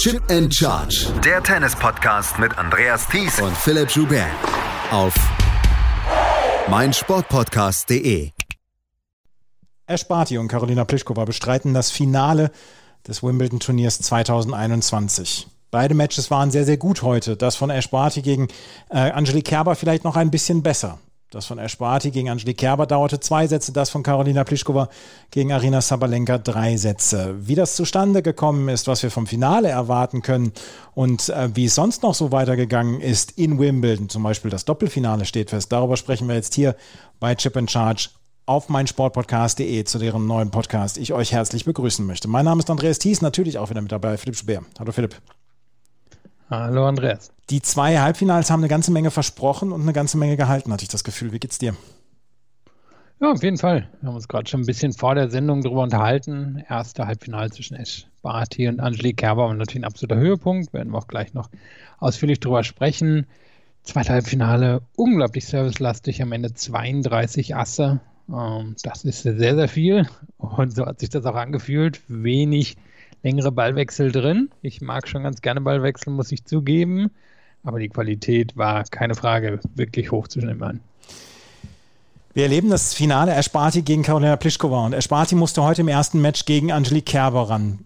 Chip and Charge. Der Tennis-Podcast mit Andreas Thies und Philipp Joubert. Auf meinsportpodcast.de. Ash Barty und Carolina Pliskova bestreiten das Finale des Wimbledon-Turniers 2021. Beide Matches waren sehr, sehr gut heute. Das von Ash Barty gegen äh, Angelique Kerber vielleicht noch ein bisschen besser. Das von Barty gegen Angelique Kerber dauerte zwei Sätze, das von Karolina Pliskova gegen Arina Sabalenka drei Sätze. Wie das zustande gekommen ist, was wir vom Finale erwarten können und äh, wie es sonst noch so weitergegangen ist in Wimbledon, zum Beispiel das Doppelfinale steht fest, darüber sprechen wir jetzt hier bei Chip and Charge auf meinsportpodcast.de, zu deren neuen Podcast ich euch herzlich begrüßen möchte. Mein Name ist Andreas Thies, natürlich auch wieder mit dabei, Philipp Speer. Hallo Philipp. Hallo Andreas. Die zwei Halbfinals haben eine ganze Menge versprochen und eine ganze Menge gehalten, hatte ich das Gefühl. Wie geht's dir? Ja, auf jeden Fall. Wir haben uns gerade schon ein bisschen vor der Sendung darüber unterhalten. Erste Halbfinale zwischen Ash Barty und Angelique Kerber war natürlich ein absoluter Höhepunkt. Werden wir auch gleich noch ausführlich darüber sprechen. Zweite Halbfinale, unglaublich servicelastig, am Ende 32 Asse. Ähm, das ist sehr, sehr viel. Und so hat sich das auch angefühlt. Wenig längere Ballwechsel drin. Ich mag schon ganz gerne Ballwechsel, muss ich zugeben. Aber die Qualität war keine Frage wirklich hoch zwischen den. Wir erleben das Finale Ersparti gegen Karolina Pliskova und Ersparti musste heute im ersten Match gegen Angelique Kerber ran.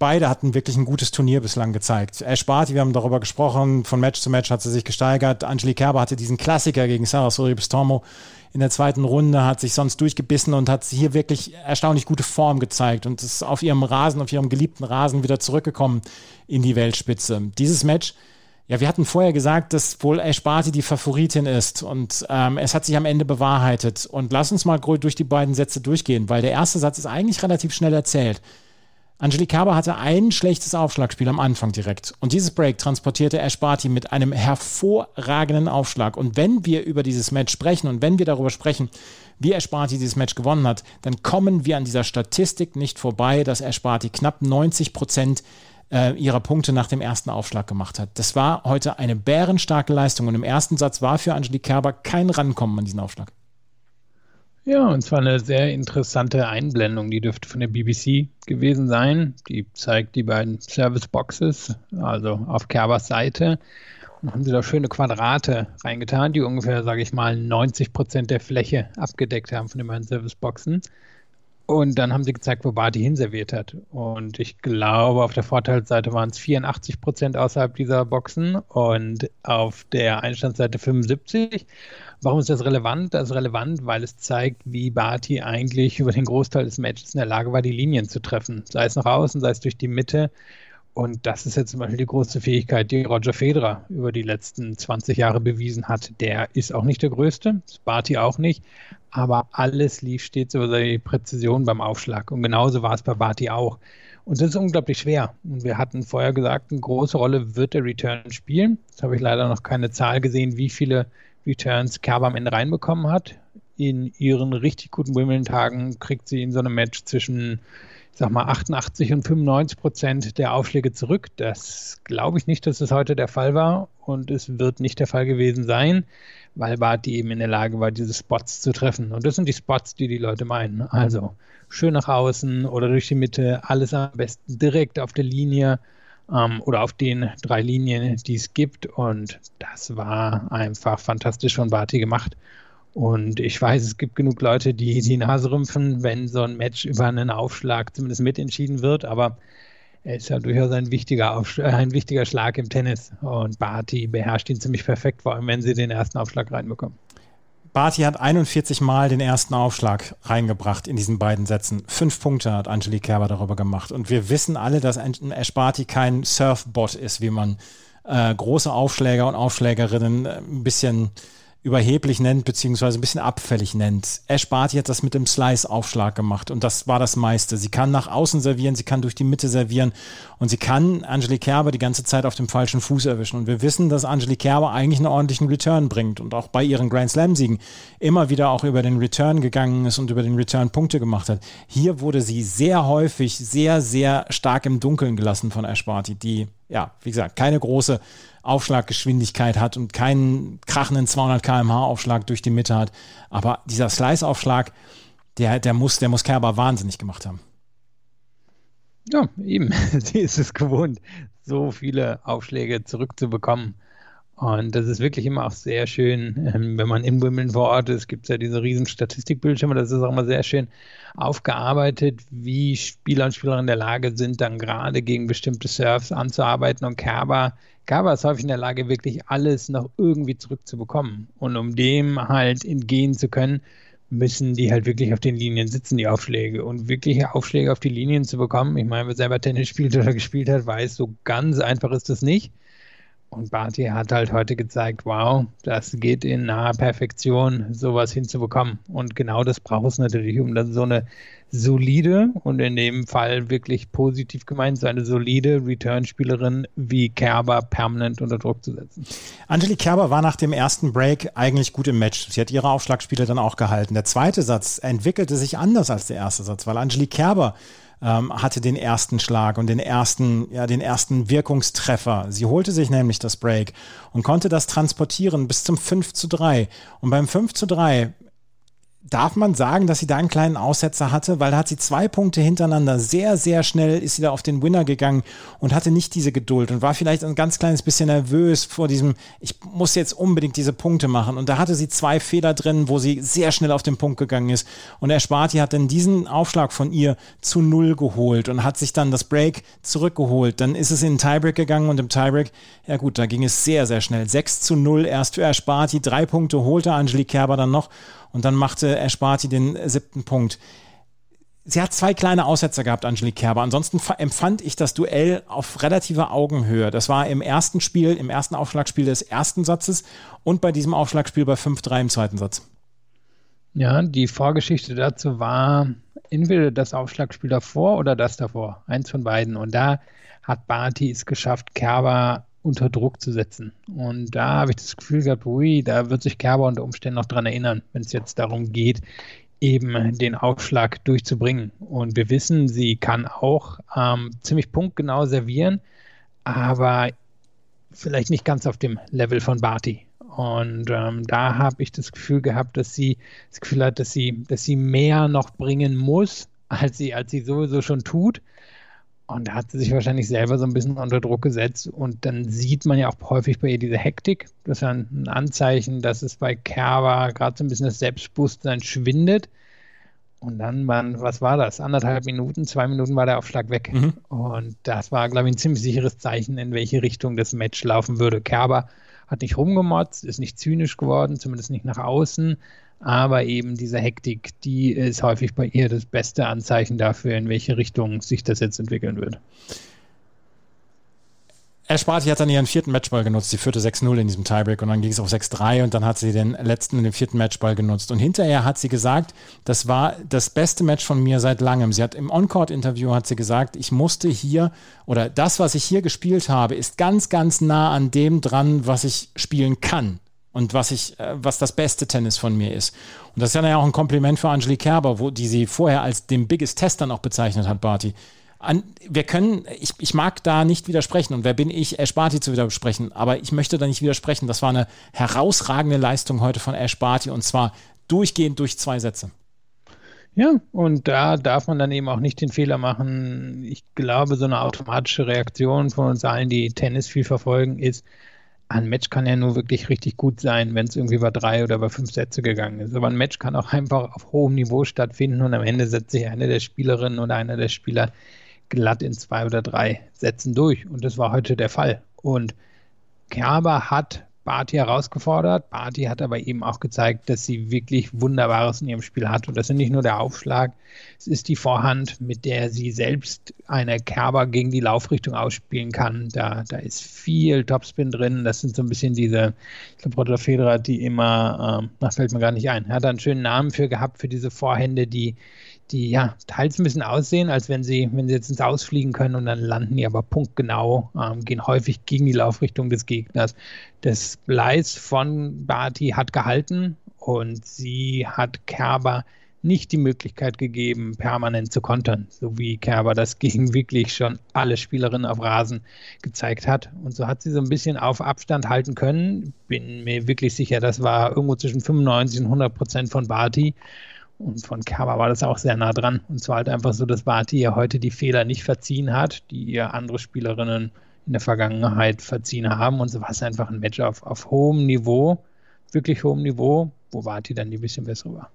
Beide hatten wirklich ein gutes Turnier bislang gezeigt. Ersparti, wir haben darüber gesprochen, von Match zu Match hat sie sich gesteigert. Angelique Kerber hatte diesen Klassiker gegen Sarah Sorribes-Tormo in der zweiten Runde, hat sich sonst durchgebissen und hat hier wirklich erstaunlich gute Form gezeigt und ist auf ihrem Rasen, auf ihrem geliebten Rasen wieder zurückgekommen in die Weltspitze. Dieses Match, ja, wir hatten vorher gesagt, dass wohl Ash Barty die Favoritin ist und ähm, es hat sich am Ende bewahrheitet. Und lass uns mal durch die beiden Sätze durchgehen, weil der erste Satz ist eigentlich relativ schnell erzählt. Angelique Kerber hatte ein schlechtes Aufschlagspiel am Anfang direkt. Und dieses Break transportierte Ash Barty mit einem hervorragenden Aufschlag. Und wenn wir über dieses Match sprechen und wenn wir darüber sprechen, wie Ash Barty dieses Match gewonnen hat, dann kommen wir an dieser Statistik nicht vorbei, dass Ash Barty knapp 90 Prozent äh, ihrer Punkte nach dem ersten Aufschlag gemacht hat. Das war heute eine bärenstarke Leistung. Und im ersten Satz war für Angelique Kerber kein Rankommen an diesen Aufschlag. Ja, und zwar eine sehr interessante Einblendung, die dürfte von der BBC gewesen sein. Die zeigt die beiden Service Boxes, also auf Kerbers Seite. Und haben sie da schöne Quadrate reingetan, die ungefähr, sage ich mal, 90 Prozent der Fläche abgedeckt haben von den beiden Service Boxen. Und dann haben sie gezeigt, wo Barty hinserviert hat. Und ich glaube, auf der Vorteilsseite waren es 84 Prozent außerhalb dieser Boxen und auf der Einstandsseite 75. Warum ist das relevant? Das ist relevant, weil es zeigt, wie Barty eigentlich über den Großteil des Matches in der Lage war, die Linien zu treffen. Sei es nach außen, sei es durch die Mitte. Und das ist jetzt zum Beispiel die große Fähigkeit, die Roger Federer über die letzten 20 Jahre bewiesen hat. Der ist auch nicht der Größte, Barty auch nicht, aber alles lief stets über seine Präzision beim Aufschlag. Und genauso war es bei Barty auch. Und das ist unglaublich schwer. Und wir hatten vorher gesagt, eine große Rolle wird der Return spielen. Jetzt habe ich leider noch keine Zahl gesehen, wie viele Returns Kerber am Ende reinbekommen hat. In ihren richtig guten Wimbledon-Tagen kriegt sie in so einem Match zwischen, ich sag mal, 88 und 95 Prozent der Aufschläge zurück. Das glaube ich nicht, dass es heute der Fall war und es wird nicht der Fall gewesen sein, weil Barty eben in der Lage war, diese Spots zu treffen. Und das sind die Spots, die die Leute meinen. Also schön nach außen oder durch die Mitte, alles am besten direkt auf der Linie ähm, oder auf den drei Linien, die es gibt. Und das war einfach fantastisch von Barty gemacht. Und ich weiß, es gibt genug Leute, die die Nase rümpfen, wenn so ein Match über einen Aufschlag zumindest mitentschieden wird. Aber er ist ja durchaus ein wichtiger, Aufsch äh, ein wichtiger Schlag im Tennis. Und Barty beherrscht ihn ziemlich perfekt, vor allem wenn sie den ersten Aufschlag reinbekommen. Barty hat 41 Mal den ersten Aufschlag reingebracht in diesen beiden Sätzen. Fünf Punkte hat Angelique Kerber darüber gemacht. Und wir wissen alle, dass Ash Barty kein Surfbot ist, wie man äh, große Aufschläger und Aufschlägerinnen äh, ein bisschen überheblich nennt, beziehungsweise ein bisschen abfällig nennt. Ash Barty hat das mit dem Slice-Aufschlag gemacht und das war das meiste. Sie kann nach außen servieren, sie kann durch die Mitte servieren und sie kann Angelique Kerber die ganze Zeit auf dem falschen Fuß erwischen. Und wir wissen, dass Angelique Kerber eigentlich einen ordentlichen Return bringt und auch bei ihren Grand Slam-Siegen immer wieder auch über den Return gegangen ist und über den Return Punkte gemacht hat. Hier wurde sie sehr häufig sehr, sehr stark im Dunkeln gelassen von Ash Barty, die, ja, wie gesagt, keine große Aufschlaggeschwindigkeit hat und keinen krachenden 200 km/h Aufschlag durch die Mitte hat. Aber dieser Slice-Aufschlag, der, der, muss, der muss Kerber wahnsinnig gemacht haben. Ja, eben. Sie ist es gewohnt, so viele Aufschläge zurückzubekommen. Und das ist wirklich immer auch sehr schön, ähm, wenn man in Wimbledon vor Ort ist, gibt es ja diese riesen Statistikbildschirme, das ist auch immer sehr schön aufgearbeitet, wie Spieler und Spielerinnen in der Lage sind, dann gerade gegen bestimmte Surfs anzuarbeiten. Und Kerber, Kerber ist häufig in der Lage, wirklich alles noch irgendwie zurückzubekommen. Und um dem halt entgehen zu können, müssen die halt wirklich auf den Linien sitzen, die Aufschläge. Und wirkliche Aufschläge auf die Linien zu bekommen, ich meine, wer selber Tennis spielt oder gespielt hat, weiß, so ganz einfach ist das nicht. Und Barty hat halt heute gezeigt, wow, das geht in naher Perfektion, sowas hinzubekommen. Und genau das braucht es natürlich, um dann so eine solide und in dem Fall wirklich positiv gemeint, so eine solide Return-Spielerin wie Kerber permanent unter Druck zu setzen. Angelique Kerber war nach dem ersten Break eigentlich gut im Match. Sie hat ihre Aufschlagspiele dann auch gehalten. Der zweite Satz entwickelte sich anders als der erste Satz, weil Angelique Kerber ähm, hatte den ersten Schlag und den ersten, ja, den ersten Wirkungstreffer. Sie holte sich nämlich das Break und konnte das transportieren bis zum 5 zu 3. Und beim 5 zu 3 Darf man sagen, dass sie da einen kleinen Aussetzer hatte, weil da hat sie zwei Punkte hintereinander sehr, sehr schnell ist sie da auf den Winner gegangen und hatte nicht diese Geduld und war vielleicht ein ganz kleines bisschen nervös vor diesem, ich muss jetzt unbedingt diese Punkte machen. Und da hatte sie zwei Fehler drin, wo sie sehr schnell auf den Punkt gegangen ist. Und Ersparti hat dann diesen Aufschlag von ihr zu null geholt und hat sich dann das Break zurückgeholt. Dann ist es in den Tiebreak gegangen und im Tiebreak, ja gut, da ging es sehr, sehr schnell. 6 zu 0 erst für Ersparti, drei Punkte holte Angelique Kerber dann noch und dann machte Ersparti den siebten Punkt. Sie hat zwei kleine Aussetzer gehabt, Angelique Kerber. Ansonsten empfand ich das Duell auf relativer Augenhöhe. Das war im ersten Spiel, im ersten Aufschlagspiel des ersten Satzes und bei diesem Aufschlagspiel bei 5-3 im zweiten Satz. Ja, die Vorgeschichte dazu war entweder das Aufschlagspiel davor oder das davor. Eins von beiden. Und da hat Barty es geschafft, Kerber unter Druck zu setzen. Und da habe ich das Gefühl gehabt, ui, da wird sich Kerber unter Umständen noch dran erinnern, wenn es jetzt darum geht, eben den Aufschlag durchzubringen. Und wir wissen, sie kann auch ähm, ziemlich punktgenau servieren, aber vielleicht nicht ganz auf dem Level von Barty. Und ähm, da habe ich das Gefühl gehabt, dass sie das Gefühl hat, dass sie, dass sie mehr noch bringen muss, als sie, als sie sowieso schon tut. Und da hat sie sich wahrscheinlich selber so ein bisschen unter Druck gesetzt. Und dann sieht man ja auch häufig bei ihr diese Hektik. Das ist ja ein Anzeichen, dass es bei Kerber gerade so ein bisschen das Selbstbewusstsein schwindet. Und dann waren, was war das? Anderthalb Minuten, zwei Minuten war der Aufschlag weg. Mhm. Und das war, glaube ich, ein ziemlich sicheres Zeichen, in welche Richtung das Match laufen würde. Kerber hat nicht rumgemotzt, ist nicht zynisch geworden, zumindest nicht nach außen, aber eben diese Hektik, die ist häufig bei ihr das beste Anzeichen dafür, in welche Richtung sich das jetzt entwickeln wird. Esparti hat dann ihren vierten Matchball genutzt. Sie führte 6-0 in diesem Tiebreak und dann ging es auf 6-3 und dann hat sie den letzten in den vierten Matchball genutzt. Und hinterher hat sie gesagt, das war das beste Match von mir seit langem. Sie hat im On-Court-Interview hat sie gesagt, ich musste hier oder das, was ich hier gespielt habe, ist ganz, ganz nah an dem dran, was ich spielen kann und was ich, äh, was das beste Tennis von mir ist. Und das ist ja auch ein Kompliment für Angelique Kerber, wo, die sie vorher als den Biggest Test dann auch bezeichnet hat, Barty. An, wir können, ich, ich mag da nicht widersprechen und wer bin ich, Ash Barty zu widersprechen, aber ich möchte da nicht widersprechen. Das war eine herausragende Leistung heute von Ash Barty und zwar durchgehend durch zwei Sätze. Ja, und da darf man dann eben auch nicht den Fehler machen. Ich glaube, so eine automatische Reaktion von uns allen, die Tennis viel verfolgen, ist, ein Match kann ja nur wirklich richtig gut sein, wenn es irgendwie über drei oder über fünf Sätze gegangen ist. Aber ein Match kann auch einfach auf hohem Niveau stattfinden und am Ende setzt sich eine der Spielerinnen oder einer der Spieler glatt in zwei oder drei Sätzen durch. Und das war heute der Fall. Und Kerber hat Barty herausgefordert. Barty hat aber eben auch gezeigt, dass sie wirklich Wunderbares in ihrem Spiel hat. Und das ist nicht nur der Aufschlag, es ist die Vorhand, mit der sie selbst eine Kerber gegen die Laufrichtung ausspielen kann. Da, da ist viel Topspin drin. Das sind so ein bisschen diese, ich glaube, Roger Federer, die immer, ähm, das fällt mir gar nicht ein. Hat einen schönen Namen für gehabt, für diese Vorhände, die, die ja teils ein bisschen aussehen, als wenn sie, wenn sie jetzt ins Ausfliegen können und dann landen die aber punktgenau, ähm, gehen häufig gegen die Laufrichtung des Gegners. Das Bleis von Barty hat gehalten und sie hat Kerber nicht die Möglichkeit gegeben, permanent zu kontern, so wie Kerber das gegen wirklich schon alle Spielerinnen auf Rasen gezeigt hat. Und so hat sie so ein bisschen auf Abstand halten können. Bin mir wirklich sicher, das war irgendwo zwischen 95 und 100 Prozent von Barty. Und von Kerber war das auch sehr nah dran. Und zwar halt einfach so, dass Vati ja heute die Fehler nicht verziehen hat, die ihr andere Spielerinnen in der Vergangenheit verziehen haben. Und so war es einfach ein Match auf, auf hohem Niveau, wirklich hohem Niveau, wo Vati dann die bisschen bessere war.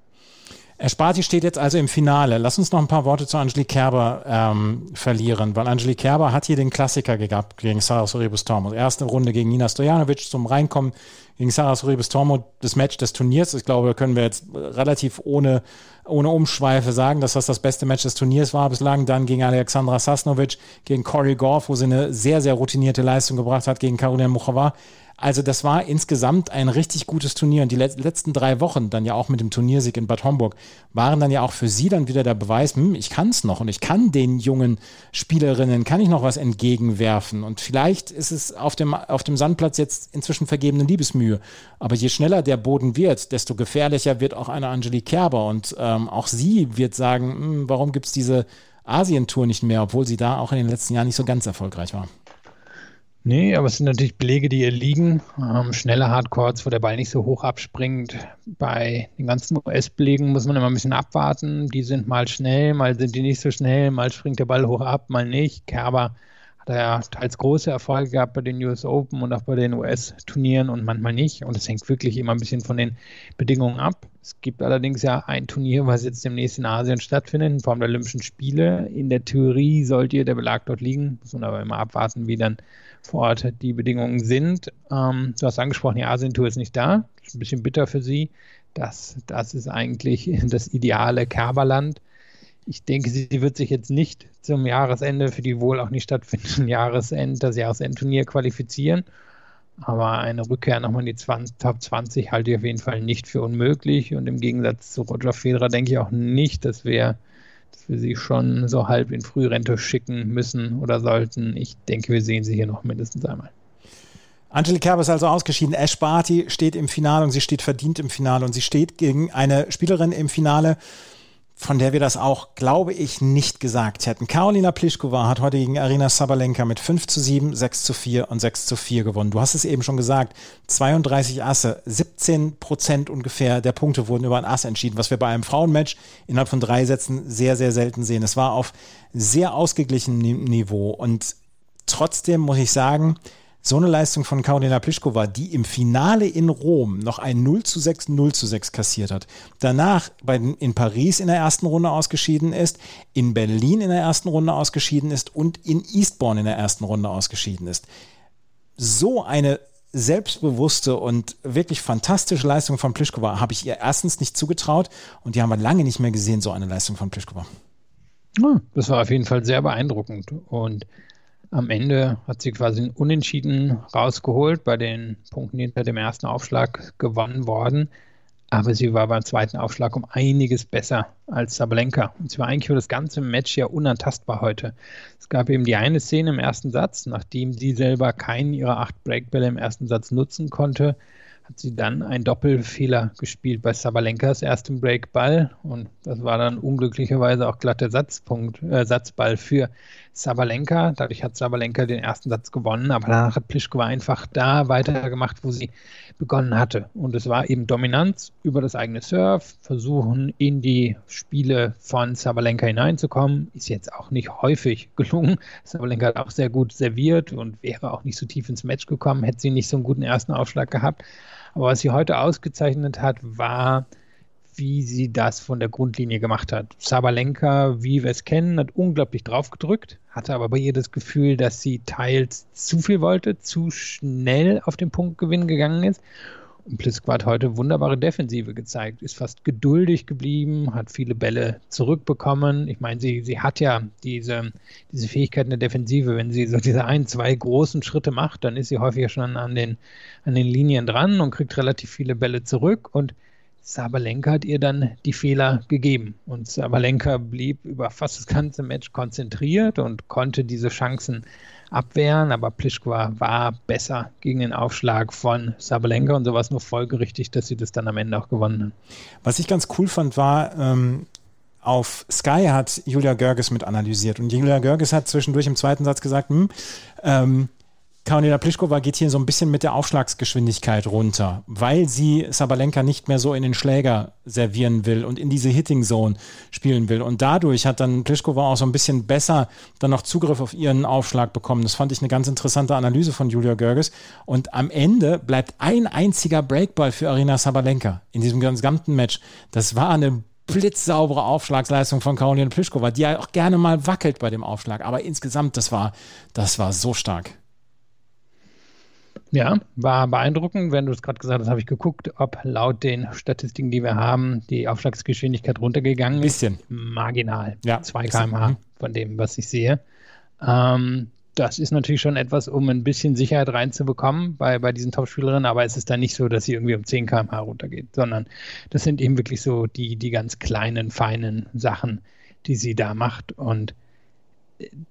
Ersparti steht jetzt also im Finale. Lass uns noch ein paar Worte zu Angelique Kerber ähm, verlieren, weil Angelique Kerber hat hier den Klassiker gehabt gegen Sarah Soribus Tormo. Erste Runde gegen Nina Stojanovic zum Reinkommen gegen Sarah Soribus Tormo, das Match des Turniers. Ich glaube, können wir jetzt relativ ohne, ohne Umschweife sagen, dass das das beste Match des Turniers war bislang. Dann gegen Alexandra Sasnovic, gegen Corey Goff, wo sie eine sehr, sehr routinierte Leistung gebracht hat, gegen Karolina Muchova. Also das war insgesamt ein richtig gutes Turnier und die letzten drei Wochen dann ja auch mit dem Turniersieg in Bad Homburg waren dann ja auch für sie dann wieder der Beweis, hm, ich kann es noch und ich kann den jungen Spielerinnen, kann ich noch was entgegenwerfen? Und vielleicht ist es auf dem, auf dem Sandplatz jetzt inzwischen vergebene Liebesmühe, aber je schneller der Boden wird, desto gefährlicher wird auch eine Angelique Kerber. Und ähm, auch sie wird sagen, hm, warum gibt es diese Asientour nicht mehr, obwohl sie da auch in den letzten Jahren nicht so ganz erfolgreich war. Nee, aber es sind natürlich Belege, die ihr liegen. Ähm, schnelle Hardcourts, wo der Ball nicht so hoch abspringt. Bei den ganzen US-Belegen muss man immer ein bisschen abwarten. Die sind mal schnell, mal sind die nicht so schnell, mal springt der Ball hoch ab, mal nicht. Kerber hat ja teils große Erfolge gehabt bei den US Open und auch bei den US-Turnieren und manchmal nicht. Und es hängt wirklich immer ein bisschen von den Bedingungen ab. Es gibt allerdings ja ein Turnier, was jetzt demnächst in Asien stattfindet, in Form der Olympischen Spiele. In der Theorie sollte der Belag dort liegen. Muss man aber immer abwarten, wie dann vor Ort die Bedingungen sind. Ähm, du hast angesprochen, die Asientour ist nicht da. Ist ein bisschen bitter für sie. Das, das ist eigentlich das ideale Kerberland. Ich denke, sie wird sich jetzt nicht zum Jahresende für die wohl auch nicht stattfindenden Jahresend, das Jahresendturnier qualifizieren. Aber eine Rückkehr nochmal in die 20, Top 20 halte ich auf jeden Fall nicht für unmöglich. Und im Gegensatz zu Roger Federer denke ich auch nicht, dass wir wir sie schon so halb in Frührente schicken müssen oder sollten. Ich denke, wir sehen sie hier noch mindestens einmal. Angelique Kerber ist also ausgeschieden. Ash Barty steht im Finale und sie steht verdient im Finale und sie steht gegen eine Spielerin im Finale, von der wir das auch, glaube ich, nicht gesagt hätten. Karolina Pliskova hat heute gegen Arina Sabalenka mit 5 zu 7, 6 zu 4 und 6 zu 4 gewonnen. Du hast es eben schon gesagt, 32 Asse, 17 Prozent ungefähr der Punkte wurden über ein Ass entschieden, was wir bei einem Frauenmatch innerhalb von drei Sätzen sehr, sehr selten sehen. Es war auf sehr ausgeglichenem Niveau und trotzdem muss ich sagen, so eine Leistung von Karolina Pliskova, die im Finale in Rom noch ein 0 zu 6, 0 zu 6 kassiert hat, danach bei, in Paris in der ersten Runde ausgeschieden ist, in Berlin in der ersten Runde ausgeschieden ist und in Eastbourne in der ersten Runde ausgeschieden ist. So eine selbstbewusste und wirklich fantastische Leistung von Pliskova habe ich ihr erstens nicht zugetraut und die haben wir lange nicht mehr gesehen, so eine Leistung von Pliskova. Das war auf jeden Fall sehr beeindruckend und am Ende hat sie quasi einen Unentschieden rausgeholt, bei den Punkten hinter dem ersten Aufschlag gewonnen worden. Aber sie war beim zweiten Aufschlag um einiges besser als Sabalenka. Und sie war eigentlich für das ganze Match ja unantastbar heute. Es gab eben die eine Szene im ersten Satz, nachdem sie selber keinen ihrer acht Breakbälle im ersten Satz nutzen konnte, hat sie dann einen Doppelfehler gespielt bei Sabalenkas erstem Breakball und das war dann unglücklicherweise auch glatter Satzpunkt, äh, Satzball für Sabalenka. Dadurch hat Sabalenka den ersten Satz gewonnen, aber danach hat Pliskova einfach da weitergemacht, wo sie begonnen hatte. Und es war eben Dominanz über das eigene Surf, versuchen in die Spiele von Sabalenka hineinzukommen. Ist jetzt auch nicht häufig gelungen. Sabalenka hat auch sehr gut serviert und wäre auch nicht so tief ins Match gekommen, hätte sie nicht so einen guten ersten Aufschlag gehabt. Aber was sie heute ausgezeichnet hat, war, wie sie das von der Grundlinie gemacht hat. Sabalenka, wie wir es kennen, hat unglaublich drauf gedrückt, hatte aber bei ihr das Gefühl, dass sie teils zu viel wollte, zu schnell auf den Punktgewinn gegangen ist. Und Pliskova hat heute wunderbare Defensive gezeigt, ist fast geduldig geblieben, hat viele Bälle zurückbekommen. Ich meine, sie, sie hat ja diese, diese Fähigkeit in der Defensive. Wenn sie so diese ein, zwei großen Schritte macht, dann ist sie häufiger schon an den, an den Linien dran und kriegt relativ viele Bälle zurück. Und Sabalenka hat ihr dann die Fehler gegeben. Und Sabalenka blieb über fast das ganze Match konzentriert und konnte diese Chancen abwehren. Aber Pliskova war besser gegen den Aufschlag von Sabalenka und so war es nur folgerichtig, dass sie das dann am Ende auch gewonnen hat. Was ich ganz cool fand, war, ähm, auf Sky hat Julia Görges mit analysiert und Julia Görges hat zwischendurch im zweiten Satz gesagt, hm, ähm, Karolina Pliskova geht hier so ein bisschen mit der Aufschlagsgeschwindigkeit runter, weil sie Sabalenka nicht mehr so in den Schläger servieren will und in diese Hitting Zone spielen will. Und dadurch hat dann Pliskova auch so ein bisschen besser dann noch Zugriff auf ihren Aufschlag bekommen. Das fand ich eine ganz interessante Analyse von Julia Görges. Und am Ende bleibt ein einziger Breakball für Arina Sabalenka in diesem gesamten Match. Das war eine blitzsaubere Aufschlagsleistung von Karolina Pliskova, die ja auch gerne mal wackelt bei dem Aufschlag. Aber insgesamt, das war, das war so stark. Ja, war beeindruckend. Wenn du es gerade gesagt hast, habe ich geguckt, ob laut den Statistiken, die wir haben, die Aufschlagsgeschwindigkeit runtergegangen ist. Bisschen. Marginal. Ja. 2 km/h mhm. von dem, was ich sehe. Ähm, das ist natürlich schon etwas, um ein bisschen Sicherheit reinzubekommen bei, bei diesen Top-Spielerinnen, aber es ist dann nicht so, dass sie irgendwie um 10 km/h runtergeht, sondern das sind eben wirklich so die, die ganz kleinen, feinen Sachen, die sie da macht. Und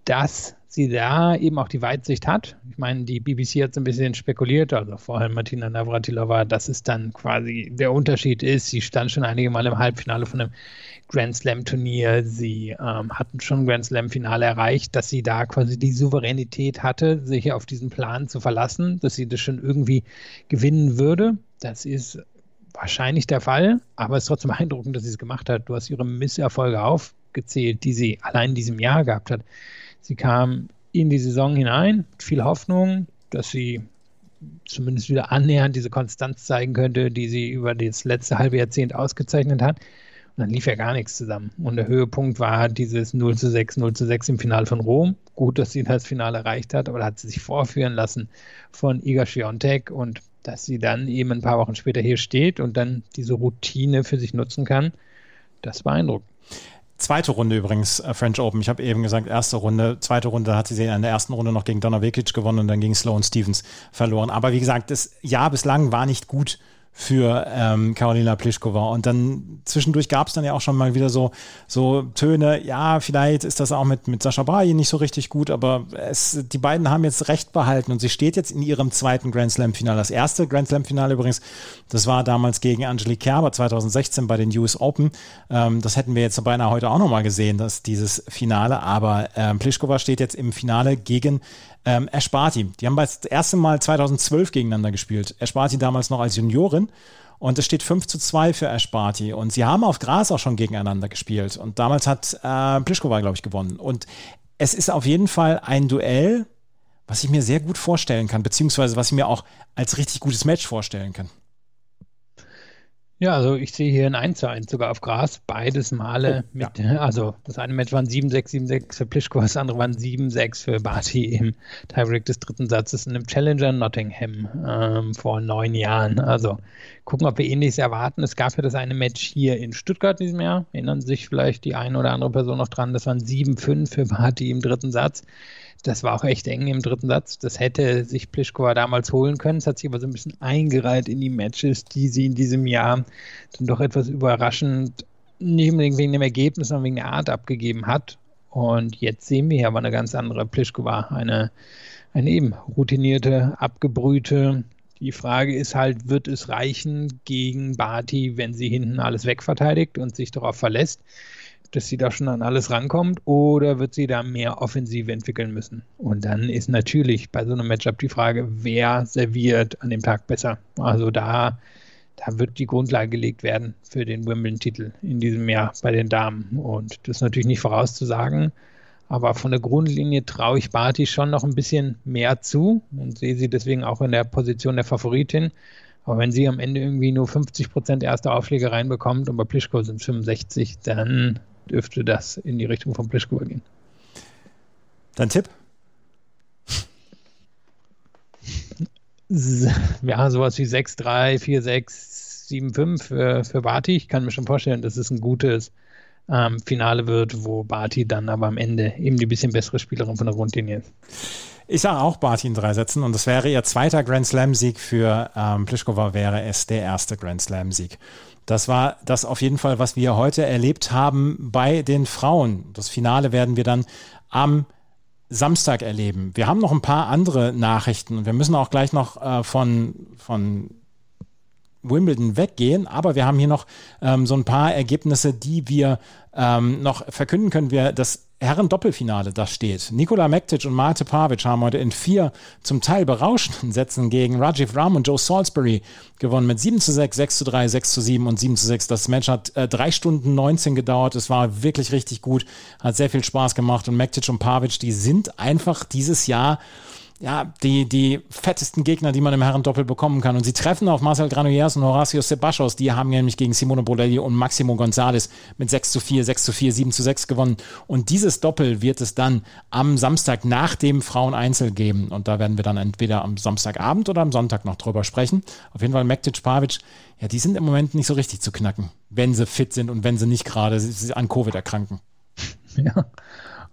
dass sie da eben auch die Weitsicht hat. Ich meine, die BBC hat so ein bisschen spekuliert, also vor allem Martina Navratilova, dass es dann quasi der Unterschied ist. Sie stand schon einige Mal im Halbfinale von einem Grand Slam Turnier. Sie ähm, hatten schon Grand Slam Finale erreicht, dass sie da quasi die Souveränität hatte, sich auf diesen Plan zu verlassen, dass sie das schon irgendwie gewinnen würde. Das ist wahrscheinlich der Fall, aber es ist trotzdem beeindruckend, dass sie es gemacht hat. Du hast ihre Misserfolge aufgezählt, die sie allein in diesem Jahr gehabt hat. Sie kam in die Saison hinein mit viel Hoffnung, dass sie zumindest wieder annähernd diese Konstanz zeigen könnte, die sie über das letzte halbe Jahrzehnt ausgezeichnet hat. Und dann lief ja gar nichts zusammen. Und der Höhepunkt war dieses 0 zu 6, 0 zu 6 im Finale von Rom. Gut, dass sie das Finale erreicht hat, aber da hat sie sich vorführen lassen von Iga Świątek und dass sie dann eben ein paar Wochen später hier steht und dann diese Routine für sich nutzen kann, das beeindruckt. Zweite Runde übrigens, äh, French Open. Ich habe eben gesagt, erste Runde. Zweite Runde hat sie in der ersten Runde noch gegen Donna Vekic gewonnen und dann gegen Sloan Stevens verloren. Aber wie gesagt, das Jahr bislang war nicht gut für ähm, Karolina Pliskova. Und dann zwischendurch gab es dann ja auch schon mal wieder so, so Töne, ja, vielleicht ist das auch mit, mit Sascha Bayi nicht so richtig gut, aber es, die beiden haben jetzt recht behalten und sie steht jetzt in ihrem zweiten Grand Slam-Finale. Das erste Grand Slam-Finale übrigens, das war damals gegen Angelique Kerber 2016 bei den US Open. Ähm, das hätten wir jetzt beinahe heute auch nochmal gesehen, dass dieses Finale, aber ähm, Pliskova steht jetzt im Finale gegen ähm, Esparti. Die haben das erste Mal 2012 gegeneinander gespielt. Esparti damals noch als Juniorin. Und es steht 5 zu 2 für Esparti. Und sie haben auf Gras auch schon gegeneinander gespielt. Und damals hat äh, Pliskova, glaube ich, gewonnen. Und es ist auf jeden Fall ein Duell, was ich mir sehr gut vorstellen kann, beziehungsweise was ich mir auch als richtig gutes Match vorstellen kann. Ja, also ich sehe hier ein 1 zu 1 sogar auf Gras, beides Male oh, mit, ja. also das eine Match waren 7-6, 7-6 für Plischko, das andere waren 7-6 für Barty im Tiebreak des dritten Satzes in einem Challenger Nottingham ähm, vor neun Jahren. Also gucken, ob wir ähnliches erwarten. Es gab ja das eine Match hier in Stuttgart diesem Jahr, erinnern sich vielleicht die eine oder andere Person noch dran, das waren 7-5 für Barty im dritten Satz. Das war auch echt eng im dritten Satz. Das hätte sich Pliskova damals holen können. Es hat sich aber so ein bisschen eingereiht in die Matches, die sie in diesem Jahr dann doch etwas überraschend, nicht unbedingt wegen dem Ergebnis, sondern wegen der Art abgegeben hat. Und jetzt sehen wir hier aber eine ganz andere Pliskova, eine, eine eben routinierte, abgebrühte. Die Frage ist halt, wird es reichen gegen Barty, wenn sie hinten alles wegverteidigt und sich darauf verlässt? Dass sie da schon an alles rankommt oder wird sie da mehr Offensive entwickeln müssen? Und dann ist natürlich bei so einem Matchup die Frage, wer serviert an dem Tag besser? Also da, da wird die Grundlage gelegt werden für den Wimbledon-Titel in diesem Jahr bei den Damen. Und das ist natürlich nicht vorauszusagen, aber von der Grundlinie traue ich Barty schon noch ein bisschen mehr zu und sehe sie deswegen auch in der Position der Favoritin. Aber wenn sie am Ende irgendwie nur 50 Prozent erste Aufschläge reinbekommt und bei Plischko sind 65, dann dürfte das in die Richtung von Pliskova gehen. Dein Tipp? Ja, sowas wie 6-3, 4-6, 7-5 für, für Barty. Ich kann mir schon vorstellen, dass es ein gutes ähm, Finale wird, wo Barty dann aber am Ende eben die bisschen bessere Spielerin von der Grundlinie ist. Ich sage auch Barty in drei Sätzen und das wäre ihr zweiter Grand Slam-Sieg für ähm, Pliskova, wäre es der erste Grand Slam-Sieg. Das war das auf jeden Fall, was wir heute erlebt haben bei den Frauen. Das Finale werden wir dann am Samstag erleben. Wir haben noch ein paar andere Nachrichten und wir müssen auch gleich noch äh, von, von Wimbledon weggehen, aber wir haben hier noch ähm, so ein paar Ergebnisse, die wir ähm, noch verkünden können. Wir, das Herren-Doppelfinale, das steht. Nikola Mektic und Mate Pavic haben heute in vier zum Teil berauschenden Sätzen gegen Rajiv Ram und Joe Salisbury gewonnen mit 7 zu 6, 6 zu 3, 6 zu 7 und 7 zu 6. Das Match hat äh, 3 Stunden 19 gedauert. Es war wirklich richtig gut, hat sehr viel Spaß gemacht und Mektic und Pavic, die sind einfach dieses Jahr ja, die, die fettesten Gegner, die man im Herrendoppel bekommen kann. Und sie treffen auf Marcel Granollers und Horacio Sebastos. Die haben nämlich gegen Simone Bolelli und Maximo González mit 6 zu 4, 6 zu 4, 7 zu 6 gewonnen. Und dieses Doppel wird es dann am Samstag nach dem Fraueneinzel geben. Und da werden wir dann entweder am Samstagabend oder am Sonntag noch drüber sprechen. Auf jeden Fall Mektic Pavic, ja, die sind im Moment nicht so richtig zu knacken, wenn sie fit sind und wenn sie nicht gerade an Covid erkranken. Ja.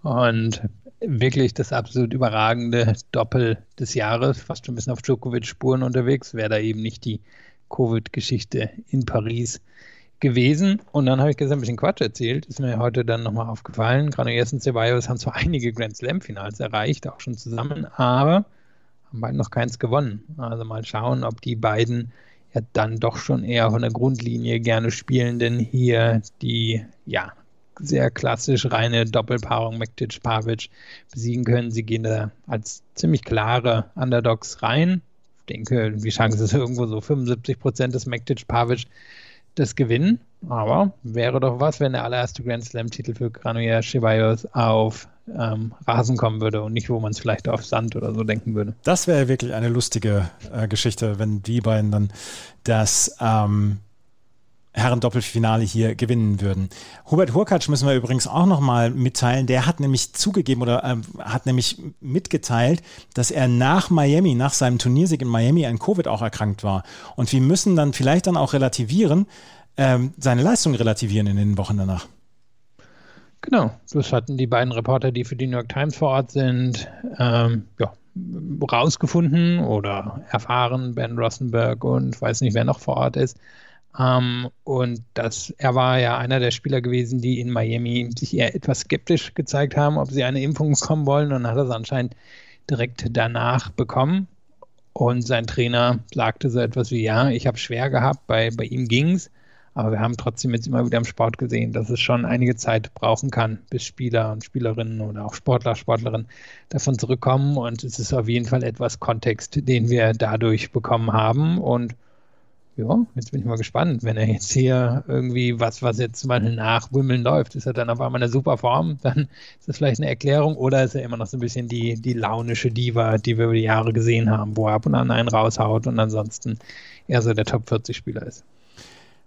Und wirklich das absolut überragende Doppel des Jahres, fast schon ein bisschen auf Djokovic-Spuren unterwegs, wäre da eben nicht die Covid-Geschichte in Paris gewesen. Und dann habe ich gestern ein bisschen Quatsch erzählt, ist mir heute dann nochmal aufgefallen. Gerade ersten Ceballos haben zwar einige Grand Slam-Finals erreicht, auch schon zusammen, aber haben beide noch keins gewonnen. Also mal schauen, ob die beiden ja dann doch schon eher von der Grundlinie gerne Spielenden hier die ja sehr klassisch reine Doppelpaarung Mektic-Pavic besiegen können. Sie gehen da als ziemlich klare Underdogs rein. Ich denke, die Chance ist irgendwo so 75 Prozent des Mektic-Pavic das Gewinnen. Aber wäre doch was, wenn der allererste Grand Slam-Titel für Granollers Ceballos auf ähm, Rasen kommen würde und nicht, wo man es vielleicht auf Sand oder so denken würde. Das wäre wirklich eine lustige äh, Geschichte, wenn die beiden dann das ähm, Herren-Doppelfinale hier gewinnen würden. Hubert Hurkacz müssen wir übrigens auch nochmal mitteilen. Der hat nämlich zugegeben oder äh, hat nämlich mitgeteilt, dass er nach Miami, nach seinem Turniersieg in Miami an Covid auch erkrankt war. Und wir müssen dann vielleicht dann auch relativieren, ähm, seine Leistung relativieren in den Wochen danach. Genau, das hatten die beiden Reporter, die für die New York Times vor Ort sind, ähm, ja, rausgefunden oder erfahren, Ben Rosenberg und weiß nicht, wer noch vor Ort ist. Ähm, und das, er war ja einer der Spieler gewesen, die in Miami sich eher etwas skeptisch gezeigt haben, ob sie eine Impfung bekommen wollen. Und hat es anscheinend direkt danach bekommen. Und sein Trainer sagte so etwas wie, ja, ich habe schwer gehabt, bei, bei ihm es. Aber wir haben trotzdem jetzt immer wieder im Sport gesehen, dass es schon einige Zeit brauchen kann, bis Spieler und Spielerinnen oder auch Sportler, Sportlerinnen davon zurückkommen. Und es ist auf jeden Fall etwas Kontext, den wir dadurch bekommen haben. Und ja, jetzt bin ich mal gespannt, wenn er jetzt hier irgendwie was, was jetzt mal nach Wimbledon läuft, ist er dann auf einmal eine super Form, dann ist das vielleicht eine Erklärung oder ist er immer noch so ein bisschen die, die launische Diva, die wir über die Jahre gesehen haben, wo er ab und an einen raushaut und ansonsten eher so der Top 40 Spieler ist.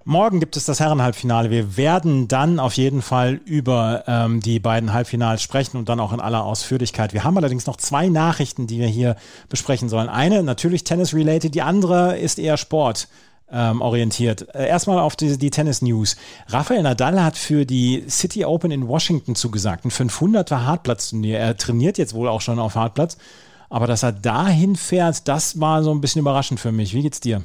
Morgen gibt es das Herrenhalbfinale. Wir werden dann auf jeden Fall über ähm, die beiden Halbfinals sprechen und dann auch in aller Ausführlichkeit. Wir haben allerdings noch zwei Nachrichten, die wir hier besprechen sollen. Eine natürlich Tennis-related, die andere ist eher Sport ähm, orientiert. Äh, erstmal auf die, die Tennis-News. Rafael Nadal hat für die City Open in Washington zugesagt. Ein 500er Hartplatzturnier. Er trainiert jetzt wohl auch schon auf Hartplatz. Aber dass er dahin fährt, das war so ein bisschen überraschend für mich. Wie geht's dir?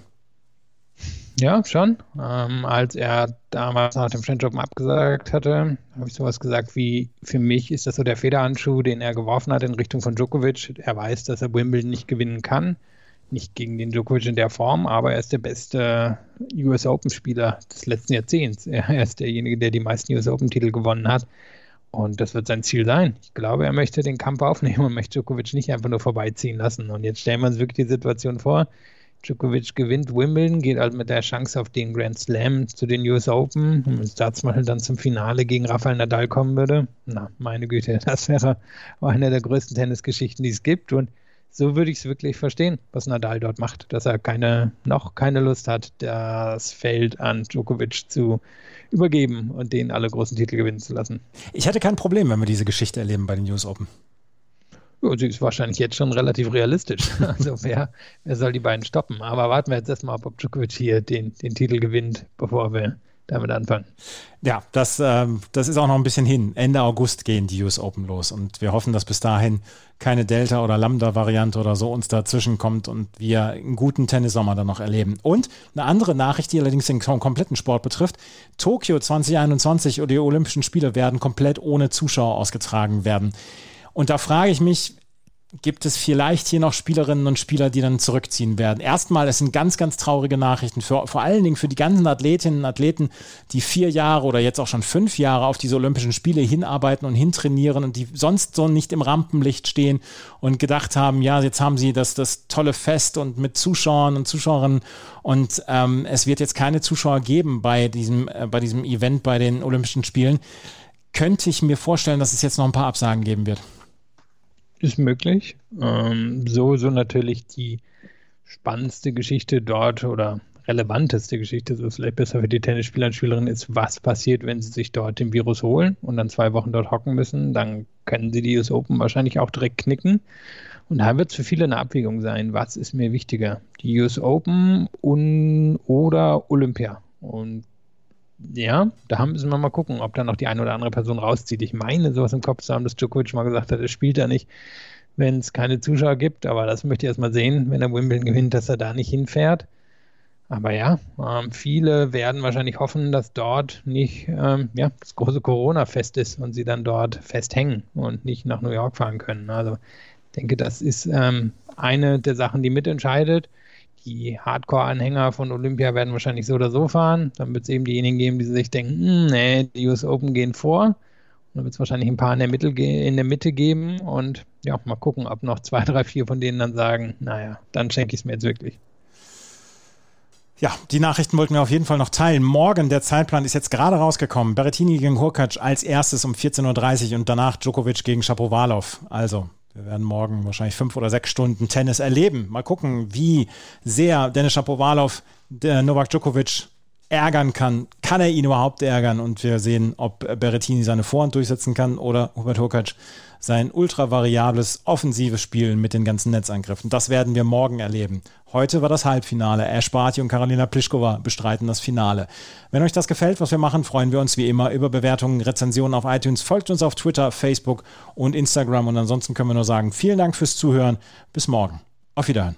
Ja, schon. Ähm, als er damals nach dem French Open abgesagt hatte, habe ich sowas gesagt wie, für mich ist das so der Federhandschuh, den er geworfen hat in Richtung von Djokovic. Er weiß, dass er Wimbledon nicht gewinnen kann nicht gegen den Djokovic in der Form, aber er ist der beste US Open-Spieler des letzten Jahrzehnts. Er ist derjenige, der die meisten US Open-Titel gewonnen hat. Und das wird sein Ziel sein. Ich glaube, er möchte den Kampf aufnehmen und möchte Djokovic nicht einfach nur vorbeiziehen lassen. Und jetzt stellen wir uns wirklich die Situation vor. Djokovic gewinnt Wimbledon, geht halt mit der Chance auf den Grand Slam zu den US Open. Und wenn es da zum Beispiel dann zum Finale gegen Rafael Nadal kommen würde, na, meine Güte, das wäre eine der größten Tennisgeschichten, die es gibt. Und so würde ich es wirklich verstehen, was Nadal dort macht, dass er keine, noch keine Lust hat, das Feld an Djokovic zu übergeben und den alle großen Titel gewinnen zu lassen. Ich hätte kein Problem, wenn wir diese Geschichte erleben bei den US Open. Ja, sie ist wahrscheinlich jetzt schon relativ realistisch. Also wer, wer soll die beiden stoppen? Aber warten wir jetzt erstmal ab, ob Djokovic hier den, den Titel gewinnt, bevor wir damit anfangen. Ja, das, ähm, das ist auch noch ein bisschen hin. Ende August gehen die US Open los und wir hoffen, dass bis dahin keine Delta- oder Lambda-Variante oder so uns dazwischen kommt und wir einen guten Tennissommer dann noch erleben. Und eine andere Nachricht, die allerdings den kompletten Sport betrifft. Tokio 2021 oder die Olympischen Spiele werden komplett ohne Zuschauer ausgetragen werden. Und da frage ich mich, gibt es vielleicht hier noch Spielerinnen und Spieler, die dann zurückziehen werden. Erstmal, es sind ganz, ganz traurige Nachrichten, für, vor allen Dingen für die ganzen Athletinnen und Athleten, die vier Jahre oder jetzt auch schon fünf Jahre auf diese Olympischen Spiele hinarbeiten und hintrainieren und die sonst so nicht im Rampenlicht stehen und gedacht haben, ja, jetzt haben sie das, das tolle Fest und mit Zuschauern und Zuschauerinnen und ähm, es wird jetzt keine Zuschauer geben bei diesem, äh, bei diesem Event bei den Olympischen Spielen. Könnte ich mir vorstellen, dass es jetzt noch ein paar Absagen geben wird. Ist möglich. Ähm, so, so natürlich die spannendste Geschichte dort oder relevanteste Geschichte, so vielleicht besser für die Tennisspieler und Spielerinnen, ist, was passiert, wenn sie sich dort den Virus holen und dann zwei Wochen dort hocken müssen. Dann können sie die US Open wahrscheinlich auch direkt knicken. Und da wird es für viele eine Abwägung sein, was ist mir wichtiger, die US Open und, oder Olympia. Und ja, da müssen wir mal gucken, ob da noch die eine oder andere Person rauszieht. Ich meine, sowas im Kopf zu haben, dass Djokovic mal gesagt hat, er spielt da nicht, wenn es keine Zuschauer gibt. Aber das möchte ich erst mal sehen, wenn er Wimbledon gewinnt, dass er da nicht hinfährt. Aber ja, ähm, viele werden wahrscheinlich hoffen, dass dort nicht ähm, ja, das große Corona-Fest ist und sie dann dort festhängen und nicht nach New York fahren können. Also ich denke, das ist ähm, eine der Sachen, die mitentscheidet die Hardcore-Anhänger von Olympia werden wahrscheinlich so oder so fahren. Dann wird es eben diejenigen geben, die sich denken, hm, nee, die US Open gehen vor. Und dann wird es wahrscheinlich ein paar in der, Mitte, in der Mitte geben. Und ja, mal gucken, ob noch zwei, drei, vier von denen dann sagen, naja, dann schenke ich es mir jetzt wirklich. Ja, die Nachrichten wollten wir auf jeden Fall noch teilen. Morgen, der Zeitplan ist jetzt gerade rausgekommen. Berrettini gegen Hurkacz als erstes um 14.30 Uhr und danach Djokovic gegen Shapovalov. Also wir werden morgen wahrscheinlich fünf oder sechs Stunden Tennis erleben. Mal gucken, wie sehr Denis Shapovalov der Novak Djokovic ärgern kann. Kann er ihn überhaupt ärgern? Und wir sehen, ob Berrettini seine Vorhand durchsetzen kann oder Hubert Hurkacz sein ultra variables offensives Spiel mit den ganzen Netzangriffen. Das werden wir morgen erleben. Heute war das Halbfinale. Ash Barty und Karolina Pliskova bestreiten das Finale. Wenn euch das gefällt, was wir machen, freuen wir uns wie immer über Bewertungen, Rezensionen auf iTunes. Folgt uns auf Twitter, Facebook und Instagram. Und ansonsten können wir nur sagen, vielen Dank fürs Zuhören. Bis morgen. Auf Wiederhören.